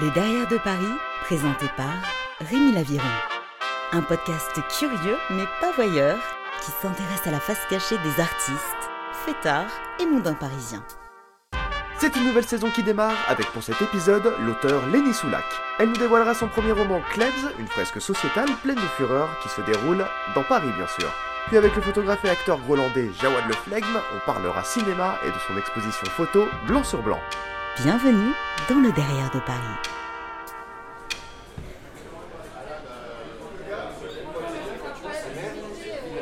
Le Derrière de Paris, présenté par Rémi Laviron. Un podcast curieux mais pas voyeur qui s'intéresse à la face cachée des artistes, fêtards et mondains parisiens. C'est une nouvelle saison qui démarre avec pour cet épisode l'auteur Lenny Soulac. Elle nous dévoilera son premier roman Klebs, une fresque sociétale pleine de fureur qui se déroule dans Paris bien sûr. Puis avec le photographe et acteur grolandais Jawad Le Flegme, on parlera cinéma et de son exposition photo Blanc sur Blanc. Bienvenue dans le Derrière de Paris.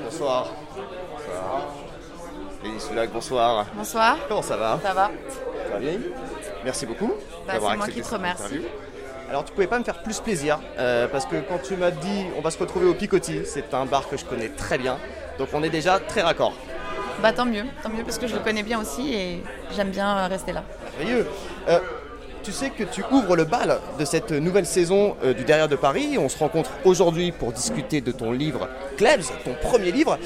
Bonsoir. Bonsoir. Soulac, bonsoir. Bonsoir. Comment ça va? Ça va Ça va bien? Merci beaucoup Bah, d'avoir c'est moi accepté qui te cette remercie. interview. Alors tu pouvais pas me faire plus plaisir euh, parce que quand tu m'as dit on va se retrouver au Picotti, c'est un bar que je connais très bien, donc on est déjà très raccord. Bah tant mieux, tant mieux parce que je le connais bien aussi et j'aime bien rester là. Euh, tu sais que tu ouvres le bal de cette nouvelle saison euh, du Derrière de Paris. On se rencontre aujourd'hui pour discuter de ton livre Klebs, ton premier livre.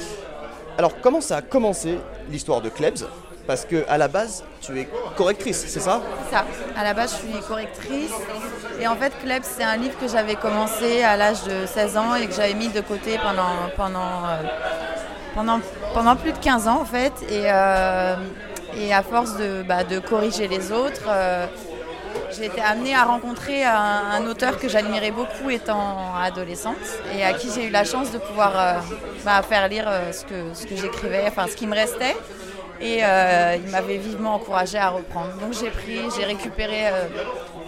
Alors comment ça a commencé l'histoire de Klebs? Parce que à la base, tu es correctrice, c'est ça? C'est ça. À la base, je suis correctrice et en fait, Klebs, c'est un livre que j'avais commencé à l'âge de 16 ans et que j'avais mis de côté pendant pendant euh, pendant plus de 15 ans en fait et et à force de bah, corriger les autres. euh, j'ai été amenée à rencontrer un, auteur que j'admirais beaucoup étant adolescente et à qui j'ai eu la chance de pouvoir euh, bah, faire lire euh, ce que, j'écrivais, enfin ce qui me restait. Et il m'avait vivement encouragée à reprendre. Donc j'ai pris, j'ai récupéré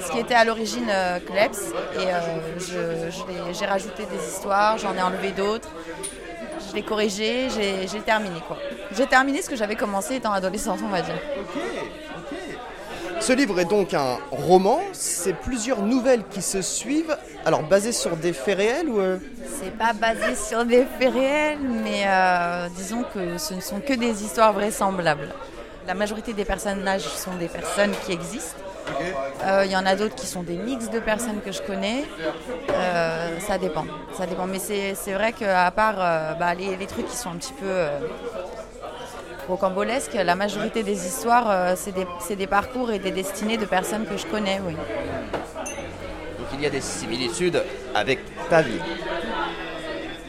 ce qui était à l'origine Klebs et j'ai rajouté des histoires, j'en ai enlevé d'autres. Je l'ai corrigé, j'ai terminé quoi. J'ai terminé ce que j'avais commencé étant adolescente, on va dire. Ce livre est donc un roman, c'est plusieurs nouvelles qui se suivent, alors basées sur des faits réels ou... euh, C'est pas basé sur des faits réels, mais euh, disons que ce ne sont que des histoires vraisemblables. La majorité des personnages sont des personnes qui existent. Euh, Il y en a d'autres qui sont des mix de personnes que je connais. Ça dépend, ça dépend. Mais c'est vrai qu'à part bah, les, les trucs qui sont un petit peu euh, la majorité des histoires, euh, c'est des, des parcours et des destinées de personnes que je connais, oui. Donc il y a des similitudes avec ta vie.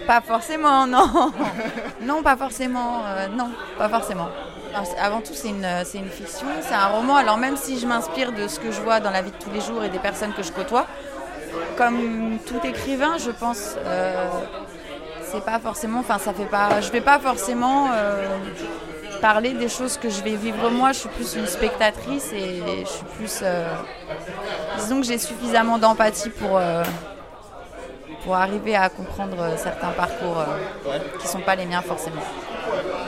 Pas forcément, non. non, pas forcément. euh, non, pas forcément. Alors, Avant tout, c'est une, c'est une fiction, c'est un roman. Alors même si je m'inspire de ce que je vois dans la vie de tous les jours et des personnes que je côtoie, comme tout écrivain, je pense, euh, c'est pas forcément. Enfin, ça fait pas. Je vais pas forcément euh, parler des choses que je vais vivre moi. Je suis plus une spectatrice et je suis plus. euh, disons que j'ai suffisamment d'empathie pour. euh, pour arriver à comprendre euh, certains parcours euh, qui sont pas les miens forcément.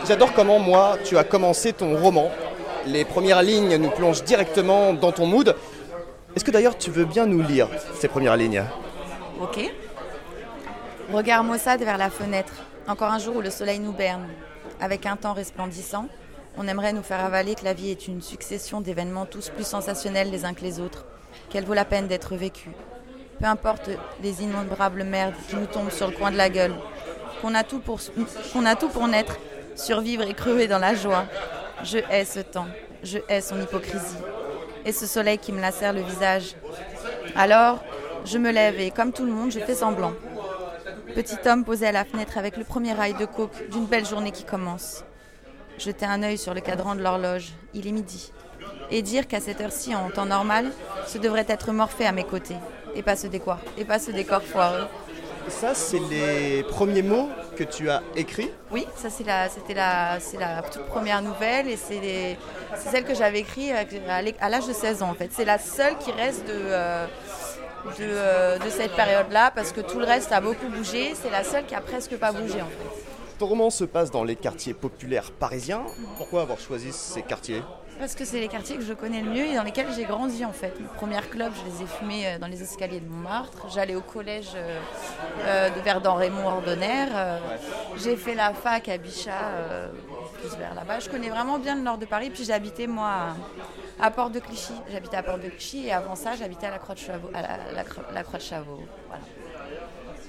J'adore comment moi tu as commencé ton roman. Les premières lignes nous plongent directement dans ton mood. Est-ce que d'ailleurs tu veux bien nous lire ces premières lignes? Ok. Regard maussade vers la fenêtre. Encore un jour où le soleil nous berne. Avec un temps resplendissant, on aimerait nous faire avaler que la vie est une succession d'événements tous plus sensationnels les uns que les autres, qu'elle vaut la peine d'être vécue. Peu importe les innombrables merdes qui nous tombent sur le coin de la gueule, qu'on a tout pour, naître, survivre et crever dans la joie. Je hais ce temps, je hais son hypocrisie, et ce soleil qui me lacère le visage. Alors, je me lève et, comme tout le monde, je fais semblant. Petit homme posé à la fenêtre avec le premier rail de coke d'une belle journée qui commence. Jeter un œil sur le cadran de l'horloge, il est midi. Et dire qu'à cette heure-ci, en temps normal, ce devrait être Morphée à mes côtés. Et pas ce décor, et pas ce décor foireux. Ça, c'est les premiers mots que tu as écrits. Oui, ça c'est la, c'était la, toute première nouvelle et c'est, celle que j'avais écrite à l'âge de 16 ans en fait. C'est la seule qui reste de, euh, de, euh, de cette période-là parce que tout le reste a beaucoup bougé. C'est la seule qui a presque pas bougé en fait. Ton roman se passe dans les quartiers populaires parisiens. Pourquoi avoir choisi ces quartiers? Parce que c'est les quartiers que je connais le mieux et dans lesquels j'ai grandi en fait. Mes premières clubs, je les ai fumés euh, dans les escaliers de Montmartre. J'allais au collège euh, de Verdun Raymond Ordonnaire. Euh, J'ai fait la fac à Bichat, euh, plus vers là-bas. Je connais vraiment bien le nord de Paris. Puis j'habitais moi à, Porte de Clichy. J'habitais à Porte de Clichy et avant ça, j'habitais à la Croix de Chavaux. À la, la Cro- la Croix de Chavaux. Voilà.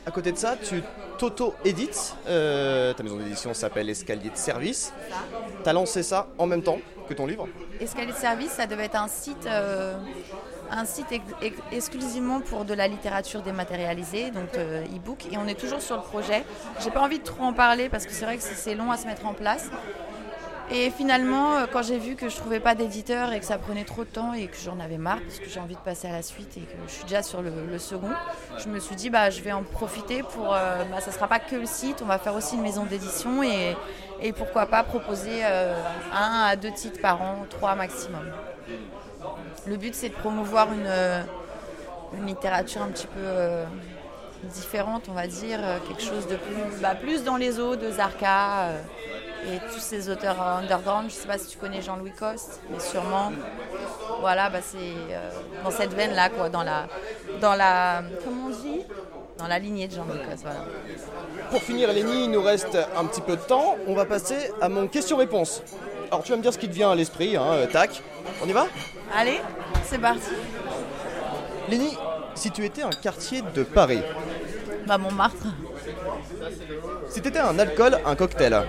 À côté de ça, tu t'auto-édites. Euh, ta maison d'édition s'appelle Escalier de Service. Tu as lancé ça en même temps que ton livre? Escalier de service, ça devait être un site, euh, un site exclusivement pour de la littérature dématérialisée, donc euh, e-book, et on est toujours sur le projet. J'ai pas envie de trop en parler parce que c'est vrai que c'est long à se mettre en place. Et finalement, euh, quand j'ai vu que je trouvais pas d'éditeur et que ça prenait trop de temps et que j'en avais marre parce que j'ai envie de passer à la suite et que je suis déjà sur le, second, je me suis dit bah je vais en profiter pour. Euh, bah, ça sera pas que le site, on va faire aussi une maison d'édition et, et, pourquoi pas proposer un à deux titres par an, trois maximum. Le but, c'est de promouvoir une, euh, littérature un petit peu euh, différente, on va dire, euh, quelque chose de bah, plus dans les eaux de Zarka et tous ces auteurs underground. Je ne sais pas si tu connais Jean-Louis Coste, mais sûrement. Voilà, bah, c'est dans cette veine-là, quoi, dans la, dans la, comment on dit? Dans la lignée de Jean-Louis Coste, voilà. Pour finir, Lénie, il nous reste un petit peu de temps. On va passer à mon question-réponse. Alors tu vas me dire ce qui te vient à l'esprit, hein, tac. On y va? Allez, c'est parti. Lénie, si tu étais un quartier de Paris Bah Montmartre. Si tu étais un alcool, un cocktail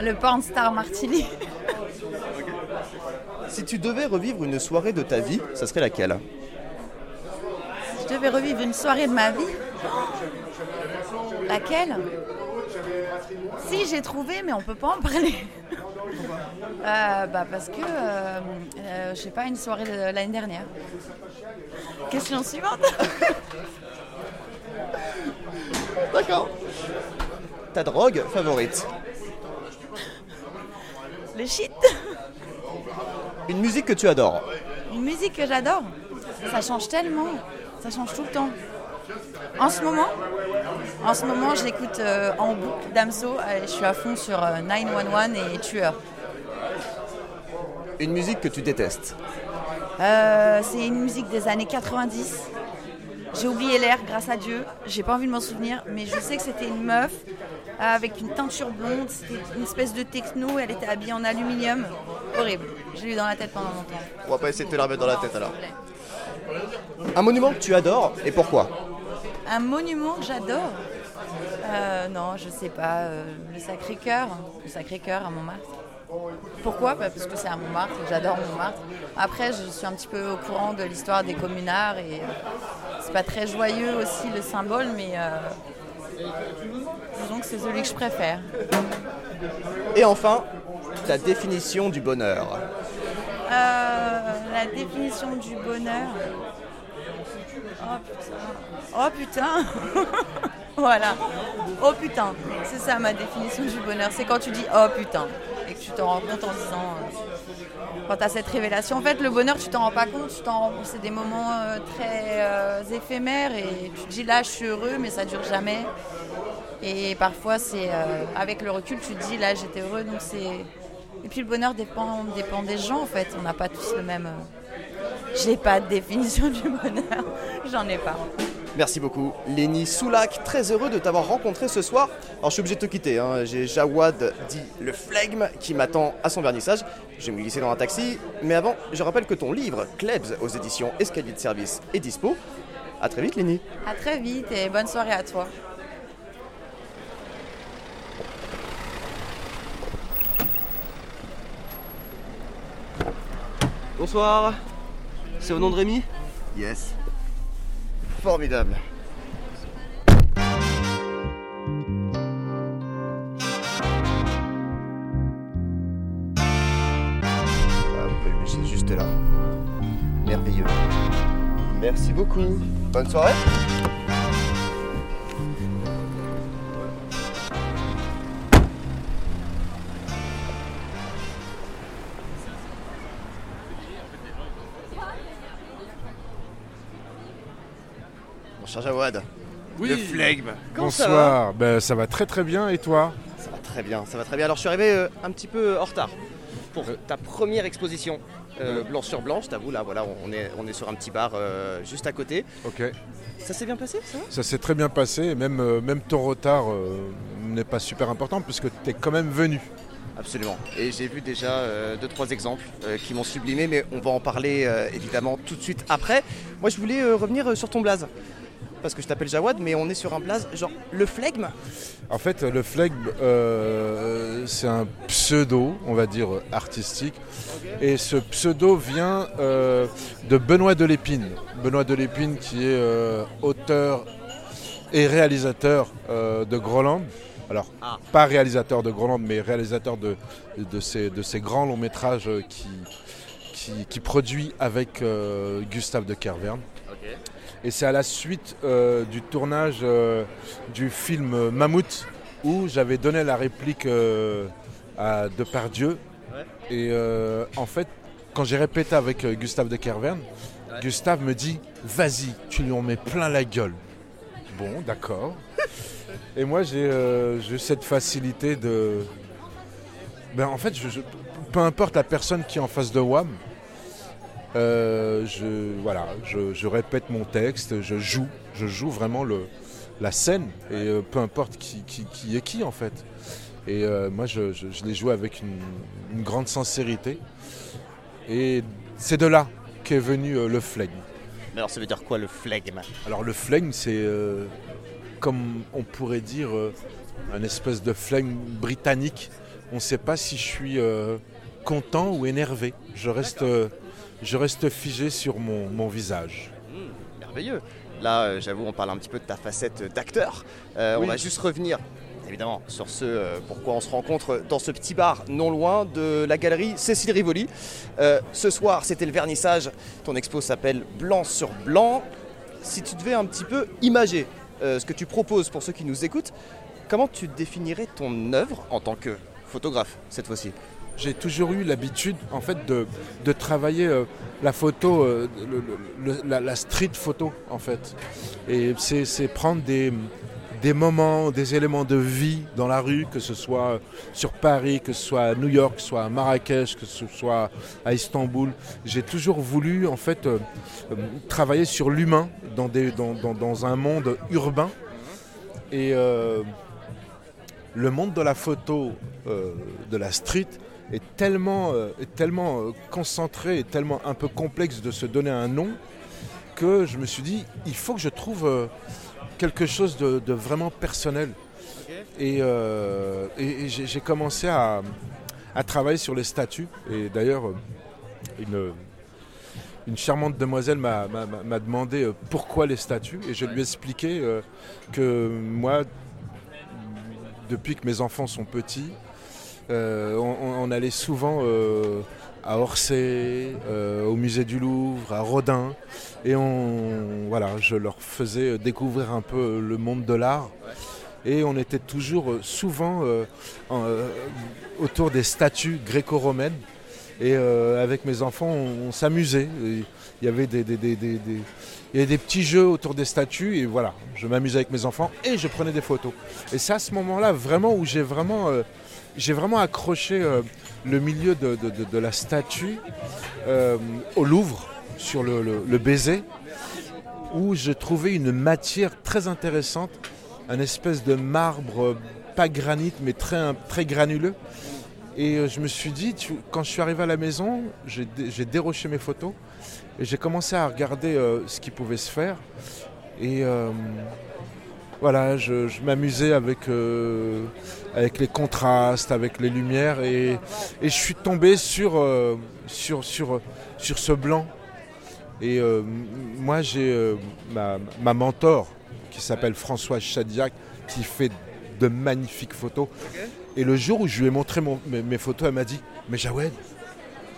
Le Porn Star Martini. si tu devais revivre une soirée de ta vie, ça serait laquelle? Si je devais revivre une soirée de ma vie? Laquelle? Si, j'ai trouvé, mais on peut pas en parler. Euh, bah Parce que, euh, euh, je sais pas, une soirée de l'année dernière. Question suivante. D'accord. Ta drogue favorite? Le shit. Une musique que tu adores Une musique que j'adore Ça change tellement. Ça change tout le temps. En ce moment, en ce moment, je l'écoute en boucle d'Amso. Je suis à fond sur 911 et Tueur. Une musique que tu détestes euh, C'est une musique des années 90. J'ai oublié l'air, grâce à Dieu. J'ai pas envie de m'en souvenir, mais je sais que c'était une meuf avec une teinture blonde. C'était une espèce de techno. Elle était habillée en aluminium. Horrible. J'ai eu dans la tête pendant longtemps. On va pas essayer de te la remettre dans la tête alors. Un monument que tu adores et pourquoi? Un monument que j'adore? Euh, Non, je sais pas. Euh, le Sacré-Cœur. Le Sacré-Cœur à Montmartre. Pourquoi? Bah, Parce que c'est à Montmartre, j'adore Montmartre. Après, je suis un petit peu au courant de l'histoire des communards et euh, c'est pas très joyeux aussi le symbole, mais euh, disons que c'est celui que je préfère. Et enfin, ta définition du bonheur euh, La définition du bonheur. Oh putain Oh putain Voilà. Oh putain C'est ça ma définition du bonheur. C'est quand tu dis oh putain tu t'en rends compte en disant. Euh, quand cette révélation. En fait, le bonheur, tu t'en rends pas compte. Tu t'en c'est des moments euh, très euh, éphémères et tu te dis là, je suis heureux, mais ça dure jamais. Et parfois, c'est avec le recul, tu te dis là, j'étais heureux, donc c'est. Et puis le bonheur dépend, dépend des gens en fait. On n'a pas tous le même. J'ai pas de définition du bonheur. J'en ai pas. Merci beaucoup. Lénie Soulac, très heureux de t'avoir rencontré ce soir. Alors je suis obligé de te quitter, hein. j'ai Jawad dit le flegme qui m'attend à son vernissage. Je vais me glisser dans un taxi, mais avant, je rappelle que ton livre, Klebs aux éditions Escalier de Service, est dispo. A très vite Lénie. A très vite et bonne soirée à toi. Bonsoir. C'est au nom de Rémi? Yes. Formidable. Ah, juste là. Merveilleux. Merci beaucoup. Bonne soirée. Jawad. Oui. Le flegme. Bonsoir. Ça va, ben, ça va très très bien et toi Ça va très bien, ça va très bien. Alors je suis arrivé euh, un petit peu en retard pour euh. ta première exposition. Euh, blanc sur blanc, je t'avoue, là voilà, on est, on est sur un petit bar juste à côté. Ok. Ça s'est bien passé ça? Ça s'est très bien passé, même, même ton retard n'est pas super important puisque tu es quand même venu. Absolument. Et j'ai vu déjà deux, trois exemples qui m'ont sublimé, mais on va en parler évidemment tout de suite après. Moi je voulais revenir sur ton blaze. Parce que je t'appelle Jawad, mais on est sur un blaze genre le flegme. En fait, le flegme, euh, c'est un pseudo, on va dire, artistique. Et ce pseudo vient euh, de Benoît Delépine. Benoît Delépine qui est euh, auteur et réalisateur de Groland. Alors, Ah. pas réalisateur de Groland, mais réalisateur de, de, ces, de ces grands longs métrages qui, qui, qui produit avec Gustave de Kerverne. Et c'est à la suite euh, du tournage euh, du film Mammouth où j'avais donné la réplique euh, à Depardieu. Ouais. Et en fait, quand j'ai répété avec Gustave de Kerverne, Ouais. Gustave me dit Vas-y, tu lui en mets plein la gueule. Bon, d'accord. Et moi, j'ai j'ai cette facilité de. Ben, en fait, je- je- peu importe la personne qui est en face de WAM, euh, je, voilà, je, je répète mon texte, je joue, je joue vraiment le, la scène, et euh, peu importe qui, qui, qui est qui en fait. Et euh, moi, je, je, je l'ai joué avec une, une grande sincérité. Et c'est de là qu'est venu le flegme. Mais alors ça veut dire quoi le flegme? Alors le flegme, c'est comme on pourrait dire un espèce de flegme britannique. On ne sait pas si je suis content ou énervé. Je reste, je reste figé sur mon, mon visage. Hmm, Merveilleux. Là, euh, j'avoue, on parle un petit peu de ta facette d'acteur. Euh, On va juste revenir, évidemment, sur ce euh, pourquoi on se rencontre dans ce petit bar non loin de la galerie Cécile Rivoli. Euh, ce soir, c'était le vernissage. Ton expo s'appelle Blanc sur Blanc. Si tu devais un petit peu imager euh, ce que tu proposes pour ceux qui nous écoutent, comment tu définirais ton œuvre en tant que photographe cette fois-ci? J'ai toujours eu l'habitude, en fait, de, de travailler euh, la photo, euh, la, street photo, en fait. Et c'est prendre des, des moments, des éléments de vie dans la rue, que ce soit sur Paris, que ce soit à New York, que ce soit à Marrakech, que ce soit à Istanbul. J'ai toujours voulu, en fait, euh, travailler sur l'humain dans, dans, dans- dans un monde urbain. Et le monde de la photo, de la street, est tellement, euh, est tellement euh, concentré et tellement un peu complexe de se donner un nom que je me suis dit, il faut que je trouve euh, quelque chose de, de vraiment personnel. Et, et- et j'ai commencé à, à travailler sur les statues. Et d'ailleurs, une, une charmante demoiselle m'a m'a- m'a- m'a demandé pourquoi les statues. Et je lui ai expliqué que moi, depuis que mes enfants sont petits, on, on- allait souvent euh, à Orsay, euh, au musée du Louvre, à Rodin, et on, voilà, je leur faisais découvrir un peu le monde de l'art. Et on était toujours euh, souvent euh, en- euh, autour des statues gréco-romaines. Et euh, avec mes enfants, on, s'amusait. Il y avait des, il y avait des petits jeux autour des statues. Et voilà, je m'amusais avec mes enfants et je prenais des photos. Et c'est à ce moment-là vraiment où j'ai vraiment, euh, j'ai vraiment accroché euh, le milieu de, la statue euh, au Louvre, sur le, baiser, où je trouvais une matière très intéressante, un espèce de marbre, euh, pas granit, mais très, très granuleux. Et je me suis dit, quand je suis arrivé à la maison, j'ai dé- j'ai déroché mes photos et j'ai commencé à regarder ce qui pouvait se faire. Et voilà, je, m'amusais avec, euh, avec les contrastes, avec les lumières. Et, je suis tombé sur, euh, sur, sur, sur ce blanc. Et euh, moi, j'ai ma, mentor qui s'appelle Françoise Chadiac, qui fait de magnifiques photos. Et le jour où je lui ai montré mon- mes, mes photos, elle m'a dit Mais Jawed,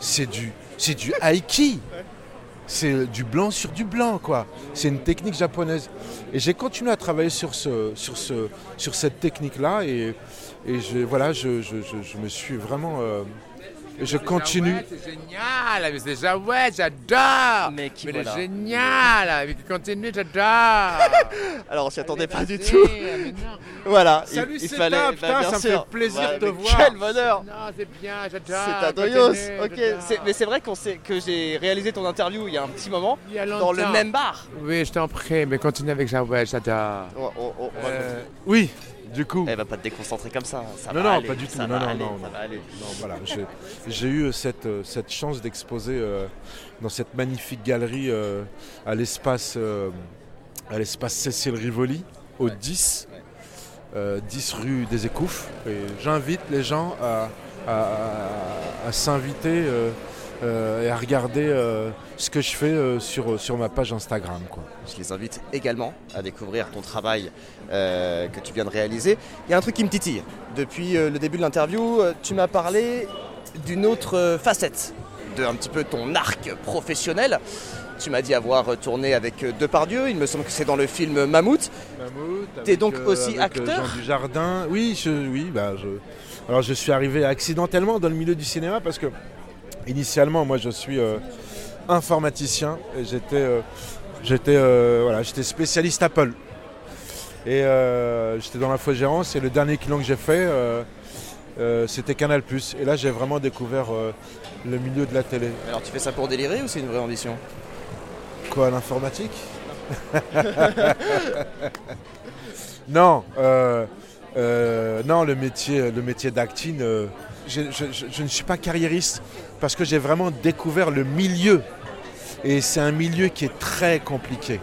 c'est du, c'est du aiki C'est du blanc sur du blanc, quoi. C'est une technique japonaise. Et j'ai continué à travailler sur, ce, sur, ce, sur cette technique-là. Et, voilà, je, me suis vraiment. euh, je continue. C'est génial, mais c'est Jawed, j'adore. Mais qui Mais il voilà. est génial, mais qui continue, j'adore. Alors on s'y attendait pas du tout. Voilà, il- Salut, il, c'est fallait. Bah, putain, bien ça me fait plaisir Ouais, de te voir. Quel bonheur Non, c'est bien, j'adore. C'est doyos, ok. Mais c'est vrai qu'on sait que j'ai réalisé ton interview il y a un petit moment Il y a dans le même bar. Oui, je t'en prie, mais continue avec Jawed, j'adore. On va Euh, oui, du coup. Elle va pas te déconcentrer comme ça. ça Non, va non, aller, pas du tout. Ça Non, va non, aller, non, ça non. va aller. Non, voilà, j'ai- eu cette, euh, cette chance d'exposer euh, dans cette magnifique galerie euh, à l'espace euh, à l'espace Cécile Rivoli, au 10, euh, 10 rue des Écouffes. J'invite les gens à, à- à- à s'inviter euh, euh, et à regarder euh, ce que je fais euh, sur, sur ma page Instagram. Quoi. Je les invite également à découvrir ton travail euh, que tu viens de réaliser. Il y a un truc qui me titille. Depuis euh, le début de l'interview, euh, tu m'as parlé d'une autre euh, facette de un petit peu ton arc professionnel. Tu m'as dit avoir euh, tourné avec euh, Depardieu, il me semble que c'est dans le film Mammouth. T'es donc aussi acteur? Jean Dujardin. Oui, je, oui bah, je... Alors je suis arrivé accidentellement dans le milieu du cinéma parce que initialement moi je suis euh, informaticien et j'étais euh, j'étais euh, voilà, j'étais spécialiste Apple. Et j'étais dans l'infogérance et le dernier client que j'ai fait c'était Canal+. Et là j'ai vraiment découvert le milieu de la télé. Alors tu fais ça pour délirer ou c'est une vraie ambition? Quoi, l'informatique? Non, non, le métier, le métier je, je- je- je ne suis pas carriériste parce que j'ai vraiment découvert le milieu. Et c'est un milieu qui est très compliqué.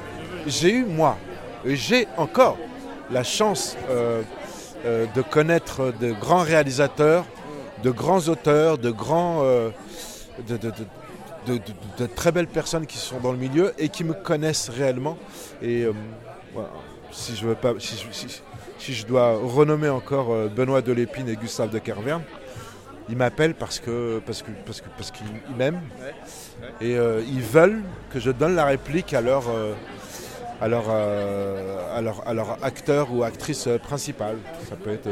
J'ai eu, moi, j'ai encore la chance euh, euh, de connaître de grands réalisateurs, de grands auteurs, de grands... euh, de- très belles personnes qui sont dans le milieu et qui me connaissent réellement. Et si je dois renommer encore Benoît Delépine et Gustave de Kervern, ils m'appellent parce que parce que parce que parce qu'ils ils m'aiment et euh, ils veulent que je donne la réplique à leur euh, euh, à leur, à leur acteur ou actrice principale. Ça peut être.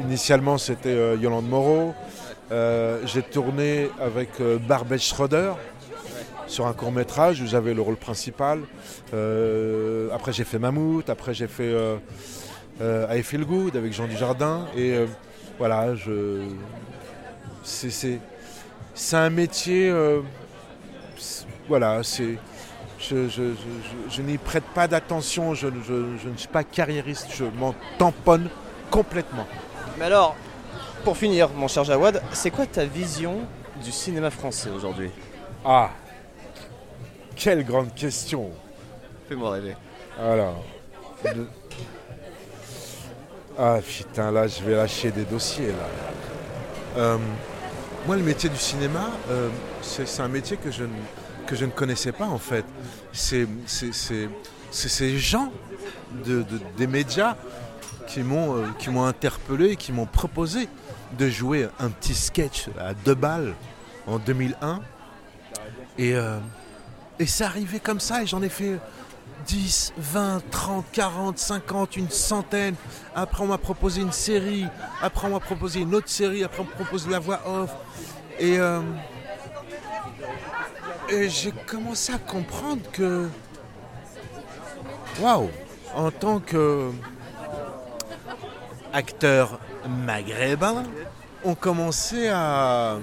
initialement, c'était Yolande Moreau. J'ai tourné avec Barbet Schroeder sur un court métrage où j'avais le rôle principal. Après, j'ai fait Mammouth. Après, j'ai fait I Feel Good avec Jean Dujardin. Et voilà, je. C'est. c'est- C'est un métier. euh, voilà, c'est. Je, je- je- je- je n'y prête pas d'attention, je, je- je ne suis pas carriériste, je m'en tamponne complètement. Mais alors, pour finir, mon cher Jawad, c'est quoi ta vision du cinéma français aujourd'hui? Ah Quelle grande question Fais-moi rêver. Alors. Ah putain, là je vais lâcher des dossiers là. Euh, moi le métier du cinéma, euh, c'est un métier que je, ne, connaissais pas en fait. C'est ces gens de, de- des médias qui m'ont euh, qui m'ont interpellé, qui m'ont proposé de jouer un petit sketch à deux balles en 2001. Et, et c'est arrivé comme ça et j'en ai fait 10, 20, 30, 40, 50, une centaine. Après, on m'a proposé une série. Après, on m'a proposé une autre série. Après, on m'a proposé la voix off. Et, euh, et j'ai commencé à comprendre que, waouh, en tant que acteur maghrébin, on commençait à,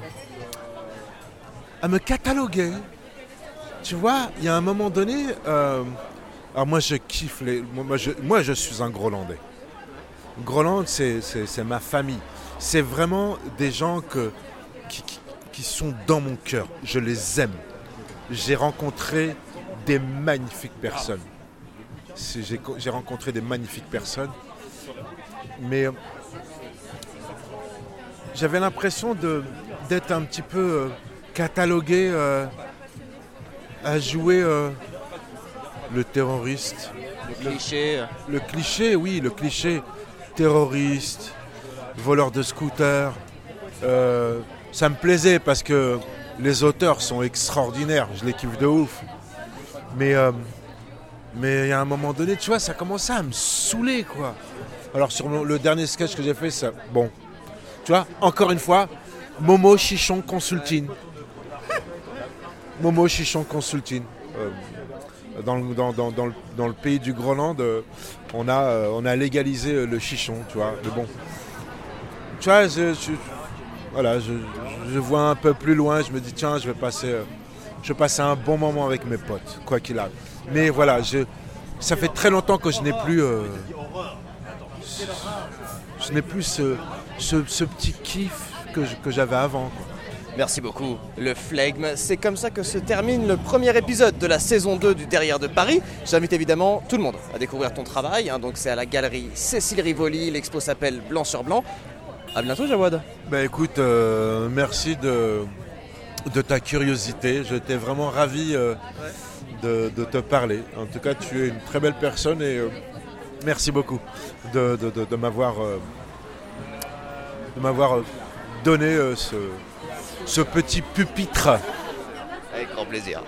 à me cataloguer. Tu vois, il y a un moment donné, euh, alors moi je kiffe les, moi, je, suis un Grolandais. Groland c'est, ma famille. C'est vraiment des gens que, qui, sont dans mon cœur. Je les aime. J'ai rencontré des magnifiques personnes. J'ai, co- j'ai rencontré des magnifiques personnes. Mais j'avais l'impression d'être un petit peu euh, catalogué euh, à jouer euh, le terroriste. Le cliché. Le cliché, oui, le cliché terroriste, voleur de scooter. Euh, ça me plaisait parce que les auteurs sont extraordinaires, je les kiffe de ouf. Mais euh, mais a un moment donné, tu vois, ça commençait à me saouler, quoi. Alors sur le, le dernier sketch que j'ai fait, ça, bon, tu vois, encore une fois, Momo Chichon Consulting. Momo Chichon Consulting. Euh, dans, le, dans, dans- dans le, dans le pays du Groenland, euh, on, a, euh, on a légalisé euh, le chichon, tu vois. Bon, tu vois, je, voilà, je, vois un peu plus loin, je me dis, tiens, je vais passer, je un bon moment avec mes potes, quoi qu'il arrive. Mais voilà, je, ça fait très longtemps que je n'ai plus, je n'ai plus ce, ce- petit kiff que j'avais avant. Merci beaucoup, le flegme. C'est comme ça que se termine le premier épisode de la saison 2 du Derrière de Paris. J'invite évidemment tout le monde à découvrir ton travail. hein. donc c'est à la galerie Cécile Rivoli. L'expo s'appelle Blanc sur Blanc. À bientôt, Jawad. Bah écoute, euh, merci de, ta curiosité. J'étais vraiment ravi euh, de, te parler. En tout cas, tu es une très belle personne et euh, merci beaucoup de, m'avoir donné ce, ce petit pupitre. Avec grand plaisir.